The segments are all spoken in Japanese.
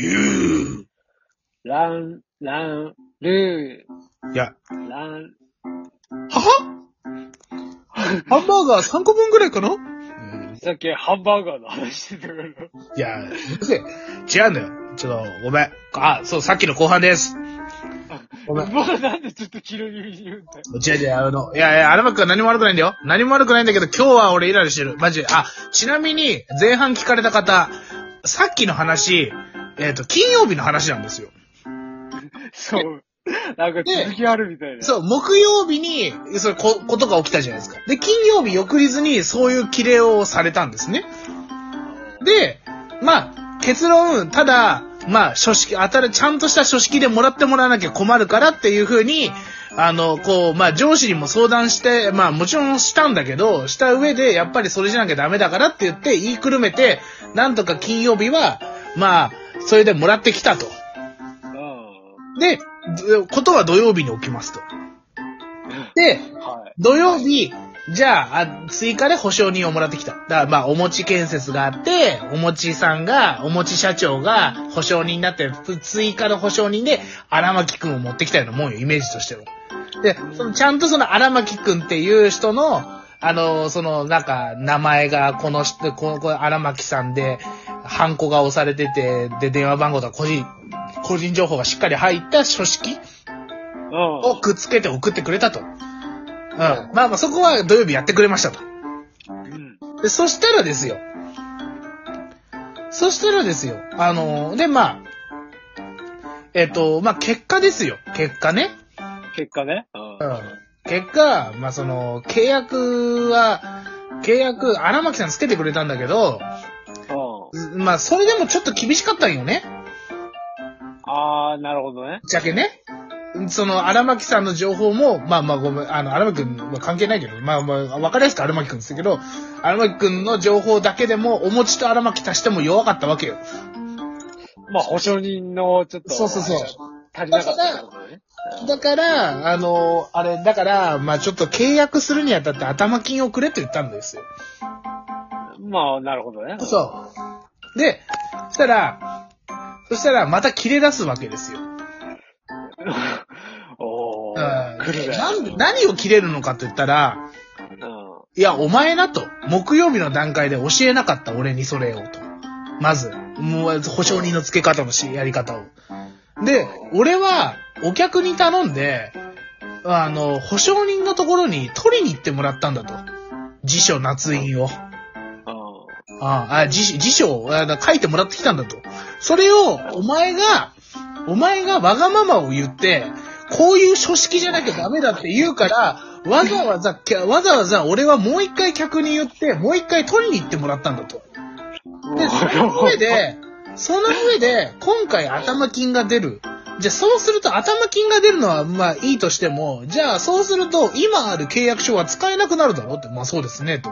ゆラン、ラン、ルー。いや、ー、ラン、はは？ハンバーガー3個分ぐらいかな？さっきハンバーガーの話してたから。いや、うるせえ。違うんだよ。ちょっと、ごめん。あ、そう、さっきの後半です。ごめん。もうなんでちょっと気の耳に言うんだよ。違う違う、あの、いやいや、荒牧くんは何も悪くないんだよ。何も悪くないんだけど、今日は俺イライラしてる。マジで。あ、ちなみに、前半聞かれた方、さっきの話、えっ、と、金曜日の話なんですよ。そう。なんか続きあるみたいな。そう、木曜日に、そうこことが起きたじゃないですか。で、金曜日翌日にそういうキレをされたんですね。で、まあ、結論、ただ、まあ、書式、当たる、ちゃんとした書式でもらってもらわなきゃ困るからっていうふうに、あの、こう、まあ、上司にも相談して、まあ、もちろんしたんだけど、した上で、やっぱりそれじゃなきゃダメだからって言って、言いくるめて、なんとか金曜日は、まあ、それでもらってきたと。うん。で、どことは土曜日に起きますと。で、はい。土曜日、じゃあ、あ追加で保証人をもらってきた。だから、まあ、お餅建設があって、お餅さんが、お餅社長が保証人になって、つ追加の保証人で、荒牧くんを持ってきたようなもんよ、イメージとしては。で、その、ちゃんとその荒牧くんっていう人の、あの、その、なんか、名前が、この人、この、荒牧さんで、ハンコが押されてて、で、電話番号とか個人、個人情報がしっかり入った書式うん。をくっつけて送ってくれたと。うん。まあまあそこは土曜日やってくれましたと。うん。で、そしたらですよ。そしたらですよ。あので、まあ、えっ、と、まあ結果ですよ。結果ね。結果ね。う。うんん。結果、まあその、契約は、契約、荒牧さんつけてくれたんだけど、うん。まあそれでもちょっと厳しかったんよね。あー、なるほどね。ぶっちゃけね。その、荒牧さんの情報も、まあまあごめん、あの、荒牧くんは関係ないけど、まあまあ、わかりやすく荒牧くんですけど、荒牧くんの情報だけでも、お餅と荒牧足しても弱かったわけよ。まあ、保証人のちょっと。そうそうそう足りなかった。だから、あの、あれ、だから、まあちょっと契約するにあたって頭金をくれって言ったんですよ。まあ、なるほどね。そう。で、そしたら、そしたらまた切れ出すわけですよ。お。なんで何を切れるのかと言ったら、うん。いや、お前なと。木曜日の段階で教えなかった俺にそれをと。まず、もう、保証人の付け方のし、やり方を。で、俺は、お客に頼んで、あの、保証人のところに取りに行ってもらったんだと。辞書、夏印を。うん。ああ、辞辞書を書いてもらってきたんだと。それを、お前が、お前がわがままを言って、こういう書式じゃなきゃダメだって言うから、わざわざ、わざわざ俺はもう一回客に言って、もう一回取りに行ってもらったんだと。で、その上で、その上で、今回頭金が出る。じゃあそうすると頭金が出るのはまあいいとしても、じゃあそうすると今ある契約書は使えなくなるだろうって、まあそうですね、と。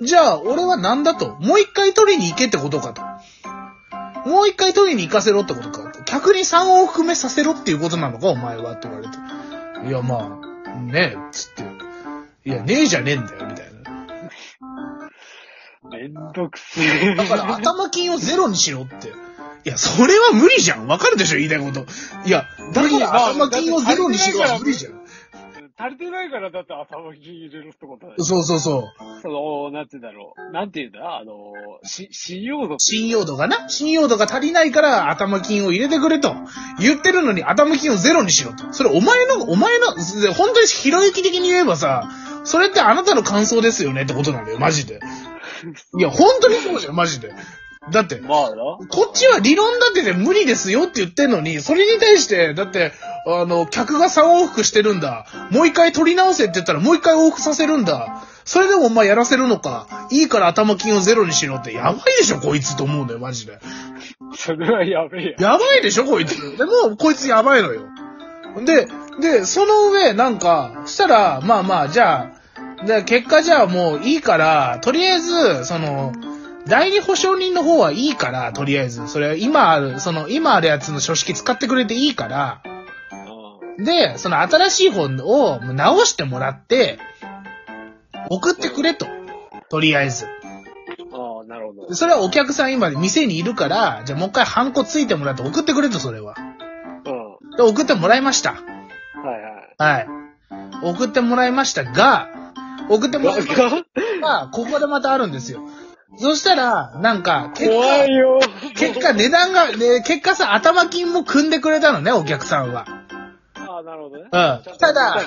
じゃあ俺は何だともう一回取りに行けってことかと。もう一回取りに行かせろってことか。客に3往復目させろっていうことなのか、お前はって言われて。いや、まあ、ねえ、つって。いや、ねえじゃねえんだよ、みたいな。めんどくせえ。だから頭金をゼロにしろって。いや、それは無理じゃん。わかるでしょ言いたいこと。いや、だから頭金をゼロにしろは無理じゃん。足りてないからだって頭金入れるってことだよ。そうそうそう。その、なんて言うんだろう。なんて言うんだ？あの、し、信用度。信用度がな。信用度が足りないから頭金を入れてくれと。言ってるのに頭金をゼロにしろと。それお前の、お前の、本当にひろゆき的に言えばさ、それってあなたの感想ですよねってことなんだよ、マジで。いや、本当にそうじゃん、マジで。だって、まあな。こっちは理論立てて無理ですよって言ってんのに、それに対して、だって、あの、客が3往復してるんだ。もう一回取り直せって言ったらもう一回往復させるんだ。それでもお前やらせるのか。いいから頭金をゼロにしろって、やばいでしょ、こいつと思うんだよ、マジで。それはやべえや。やばいでしょ、こいつ。でも、こいつやばいのよ。で、で、その上、なんか、そしたら、まあまあ、じゃあ、で結果じゃあもういいから、とりあえず、その、代理保証人の方はいいから、とりあえず。それは今ある、その、今あるやつの書式使ってくれていいから、うで、その新しい本を直してもらって、送ってくれと。とりあえず。ん。ああ、なるほどそれはお客さん今店にいるから、じゃあもう一回ハンコついてもらって送ってくれと、それは。うん。で、送ってもらいました。はいはい。はい。送ってもらいましたが、送ってもらいましたがが、ここでまたあるんですよ。そしたら、なんか、結怖果、いよ。結果値段が、ね、結果さ、頭金も組んでくれたのね、お客さんは。ああ、なるほどね。うんただ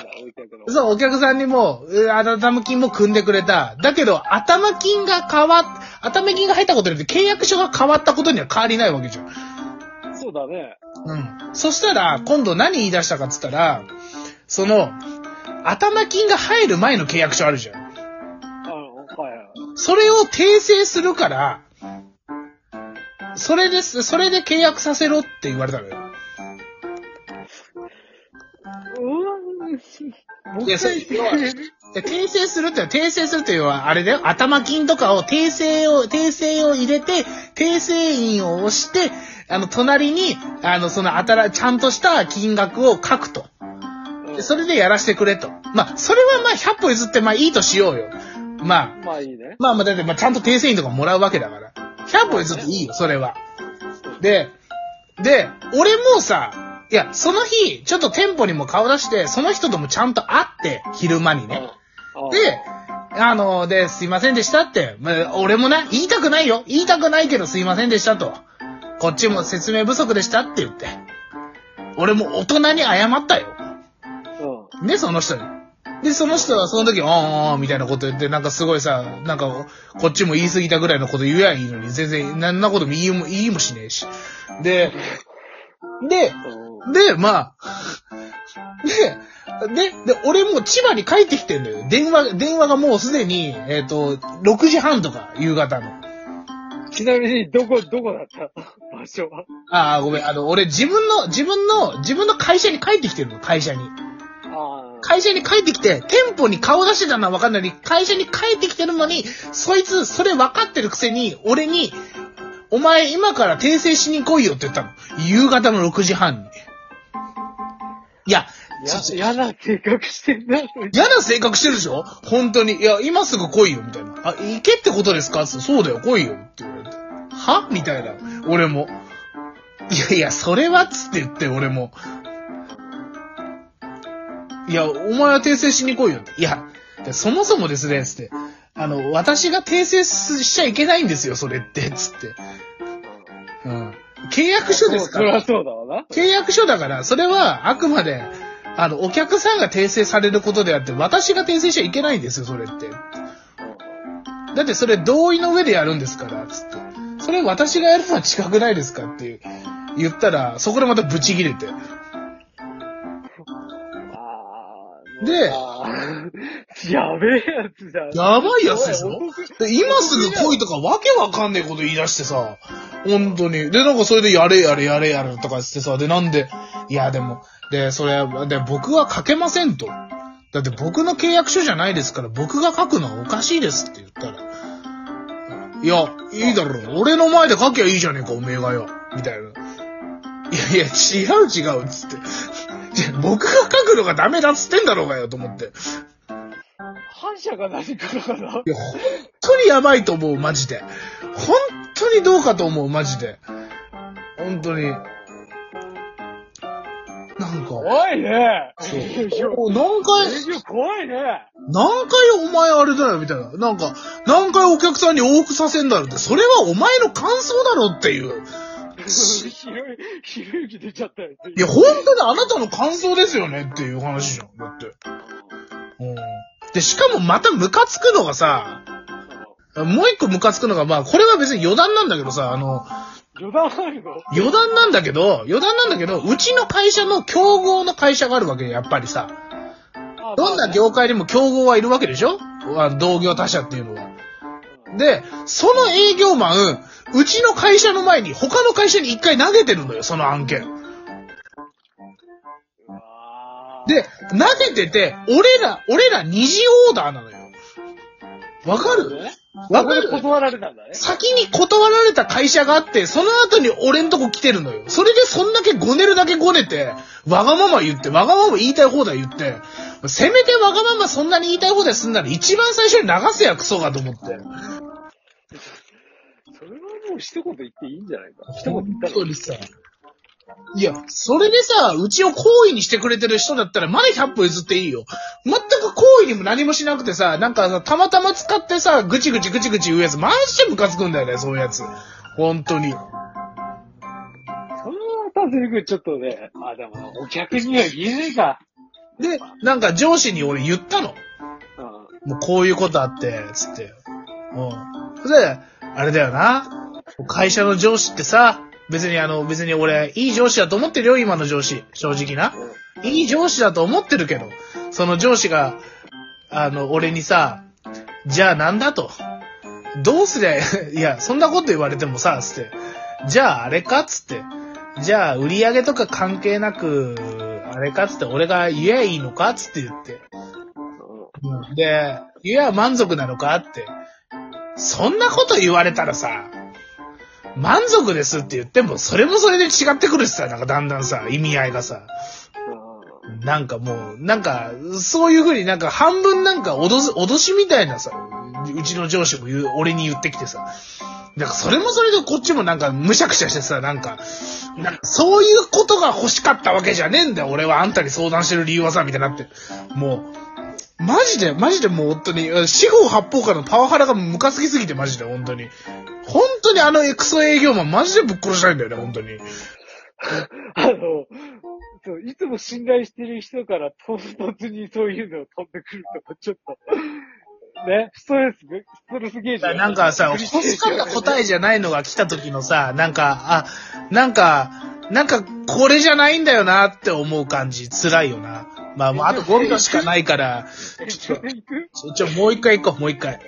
そう、お客さんにも、う頭金も組んでくれた。だけど、頭金が変わっ、頭金が入ったことによって契約書が変わったことには変わりないわけじゃん。そうだね。うん。そしたら、今度何言い出したかっつったら、その、頭金が入る前の契約書あるじゃん。それを訂正するから、それです、それで契約させろって言われたのよ。うーん。いやそれ要はで訂正するって訂正するっていうのは、あれだよ、頭金とかを訂正を、訂正を入れて、訂正印を押して、あの、隣に、あの、その、あたら、ちゃんとした金額を書くと。でそれでやらせてくれと。まあ、それはまあ、100歩譲って、まあ、いいとしようよ。まあ、まあいいね。まあまあ、だって、まあ、ちゃんと訂正印とかもらうわけだから。100歩譲っていいよ、それは。で、で、俺もさ、いや、その日、ちょっと店舗にも顔出して、その人ともちゃんと会って、昼間にね。うん。で、あの、で、すいませんでしたって。まあ、俺もね、言いたくないよ。言いたくないけどすいませんでしたと。こっちも説明不足でしたって言って。俺も大人に謝ったよ。うん。ね、その人に。で、その人はその時、あーあーみたいなこと言って、なんかすごいさ、なんか、こっちも言い過ぎたぐらいのこと言えばいいのに、全然、なんなことも言いも、言いもしねえし。で、で、うん。で、まあ、で、で、で、俺もう千葉に帰ってきてんだよ。電話、電話がもうすでに、えっ、と、6時半とか、夕方の。ちなみに、どこ、どこだった 場所は？ああ、ごめん、あの、俺自分の、自分の、自分の会社に帰ってきてるの、会社に。会社に帰ってきて、店舗に顔出してたのは分かんないのに、会社に帰ってきてるのに、そいつ、それ分かってるくせに、俺に、お前今から訂正しに来いよって言ったの。夕方の6時半に。いや、嫌な性格してんな。嫌な性格してるでしょ？本当に。いや、今すぐ来いよ、みたいな。あ、行けってことですか？そうだよ、来いよ、って言われて。は？みたいな。俺も。いやいや、それはっつって言って、俺も。いや、お前は訂正しに来いよって。いや、でそもそもですね、つって。あの、私が訂正しちゃいけないんですよ、それって、つって。うん。契約書ですから。そりゃそうだわな。契約書だから、それはあくまで、あの、お客さんが訂正されることであって、私が訂正しちゃいけないんですよ、それって。だってそれ同意の上でやるんですから、つって。それ私がやるのは近くないですかって言ったら、そこでまたブチ切れて。でやべえやつじゃん。やばいやつでしょ？で今すぐ来いとかわけわかんねえこと言い出してさ、本当に。で、なんかそれでやれやれやれやれとか言ってさ、で、なんで、いやでも、で、それ、で、僕は書けませんと。だって僕の契約書じゃないですから、僕が書くのはおかしいですって言ったら、いや、いいだろう。俺の前で書きゃいいじゃねえか、おめえがよ。みたいな。いやいや、違う違う、つって。僕が書くのがダメだっつってんだろうがよ、と思って。反射が何かかな？いや、本当にやばいと思う、マジで。本当にどうかと思う、マジで。本当に。なんか、怖いね。そう何回、怖いね。何回お前あれだよ、みたいな。なんか、何回お客さんに往復させんだろって、それはお前の感想だろっていう。ひろゆひろゆき出ちゃったよ。いや、本当にあなたの感想ですよねっていう話じゃん、だって。うん。で、しかもまたムカつくのがさ、もう一個ムカつくのが、まあ、これは別に余談なんだけどさ、あの、余談あるの？余談なんだけど、余談なんだけど、うちの会社の競合の会社があるわけよやっぱりさ。あどんな業界にも競合はいるわけでしょ？あ同業他社っていうのは。で、その営業マン、うちの会社の前に他の会社に一回投げてるのよ、その案件。で、投げてて、俺ら、俺ら二次オーダーなのよ。わかる？ねわかる？断られたんだね。先に断られた会社があって、その後に俺んとこ来てるのよ。それでそんだけごねるだけごねて、わがまま言って、わがまま言いたい放題言って、せめてわがままそんなに言いたい放題すんなら一番最初に流せやクソがと思って。もう一言言っていいんじゃないか。一言言ったら本当にさ。いや、それでさ、うちを好意にしてくれてる人だったら、まだ100歩譲っていいよ。全く好意にも何もしなくてさ、なんかさ、たまたま使ってさ、ぐちぐちぐちぐち言うやつ、マジでムカつくんだよね、そういうやつ。本当に。そのたずりくんちょっとね、あ、でもお客には言えねえか。で、なんか上司に俺言ったの。うん。もうこういうことあって、つって。うん。それで、あれだよな。会社の上司ってさ、別にあの、別に俺、いい上司だと思ってるよ、今の上司。正直な。いい上司だと思ってるけど、その上司が、あの、俺にさ、じゃあなんだと。どうすりゃ、いや、そんなこと言われてもさ、つって。じゃああれかつって。じゃあ売り上げとか関係なく、あれかつって、俺が言えばいいのかつって言って。うんで、いや、満足なのかって。そんなこと言われたらさ、満足ですって言っても、それもそれで違ってくるしさ、なんかだんだんさ、意味合いがさ。なんかもう、なんか、そういう風になんか半分なんか脅す、脅しみたいなさ、うちの上司も言う、俺に言ってきてさ。なんかそれもそれでこっちもなんかむしゃくしゃしてさ、なんか、なんかそういうことが欲しかったわけじゃねえんだよ。俺はあんたに相談してる理由はさ、みたいになって。もう、マジで、マジでもう本当に、四方八方からのパワハラがムカつきすぎてマジで、本当に。本当にあのエクソ営業マンマジでぶっ殺したいんだよね、本当に。あの、そう、いつも信頼してる人から唐突にそういうのを飛んでくるとか、ちょっと、ね、ストレス、ストレスゲージ。なんかさ、欲しかった答えじゃないのが来た時のさ、なんか、あ、なんか、なんか、これじゃないんだよなって思う感じ、辛いよな。まあ、もうあと5秒しかないから、ちょ、ちょ、もう一回行こう、もう一回。